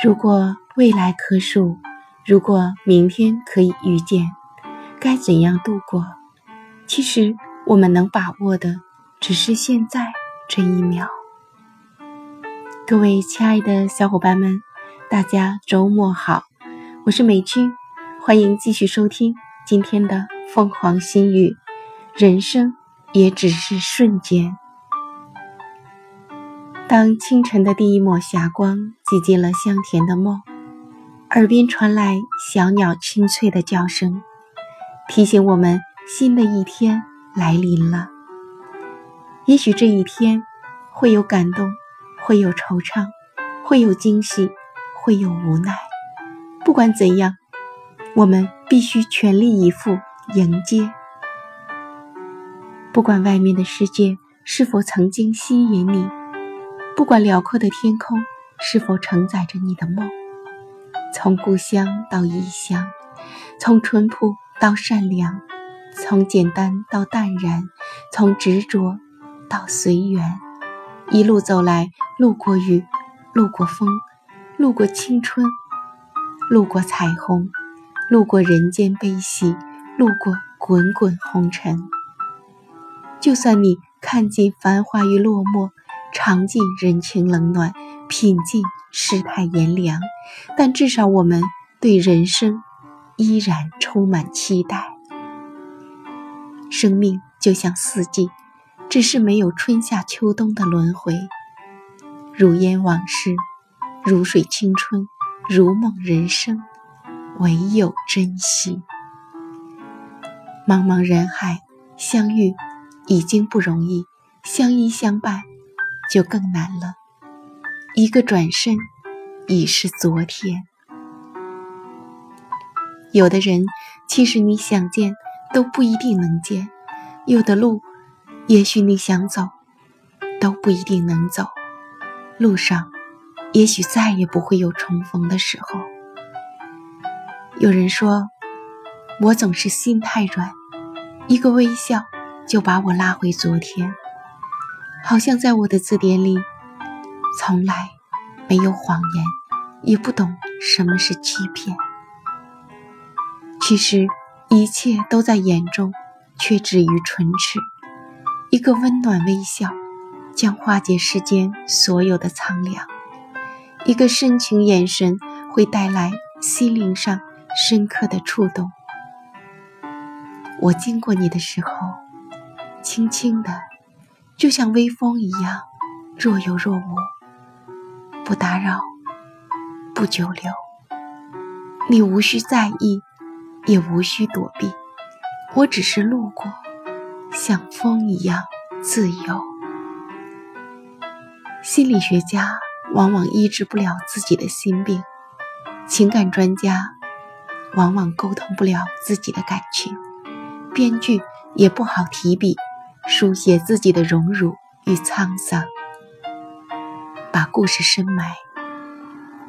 如果未来可数，如果明天可以预见，该怎样度过？其实我们能把握的只是现在这一秒。各位亲爱的小伙伴们，大家周末好，我是美君，欢迎继续收听今天的凤凰心语。人生也只是瞬间。当清晨的第一抹霞光挤进了香甜的梦，耳边传来小鸟清脆的叫声，提醒我们新的一天来临了。也许这一天会有感动，会有惆怅，会有惊喜，会有无奈。不管怎样，我们必须全力以赴迎接。不管外面的世界是否曾经吸引你。不管辽阔的天空是否承载着你的梦，从故乡到异乡，从淳朴到善良，从简单到淡然，从执着到随缘，一路走来，路过雨，路过风，路过青春，路过彩虹，路过人间悲喜，路过滚滚红尘。就算你看尽繁华与落寞。尝尽人情冷暖，品尽世态炎凉，但至少我们对人生依然充满期待。生命就像四季，只是没有春夏秋冬的轮回。如烟往事，如水青春，如梦人生，唯有珍惜。茫茫人海，相遇已经不容易，相依相伴。就更难了。一个转身，已是昨天。有的人，其实你想见都不一定能见；有的路，也许你想走，都不一定能走。路上，也许再也不会有重逢的时候。有人说，我总是心太软，一个微笑就把我拉回昨天。好像在我的字典里，从来没有谎言，也不懂什么是欺骗。其实一切都在眼中，却止于唇齿。一个温暖微笑，将化解世间所有的苍凉；一个深情眼神，会带来心灵上深刻的触动。我经过你的时候，轻轻的。就像微风一样，若有若无，不打扰，不久留。你无需在意，也无需躲避，我只是路过，像风一样自由。心理学家往往医治不了自己的心病，情感专家往往沟通不了自己的感情，编剧也不好提笔。书写自己的荣辱与沧桑，把故事深埋，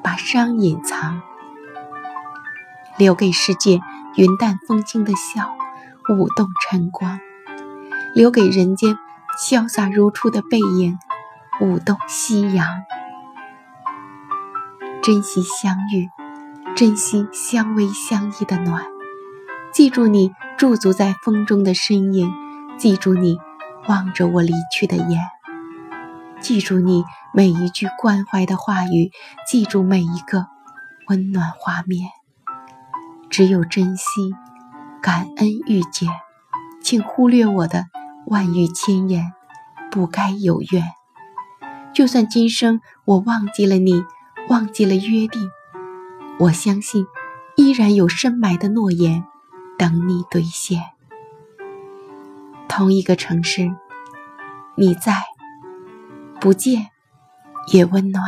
把伤隐藏，留给世界云淡风轻的笑，舞动晨光；留给人间潇洒如初的背影，舞动夕阳。珍惜相遇，珍惜相偎相依的暖，记住你驻足在风中的身影，记住你。望着我离去的眼，记住你每一句关怀的话语，记住每一个温暖画面。只有珍惜、感恩遇见，请忽略我的万语千言，不该有怨。就算今生我忘记了你，忘记了约定，我相信依然有深埋的诺言等你兑现。同一个城市，你在，不见也温暖。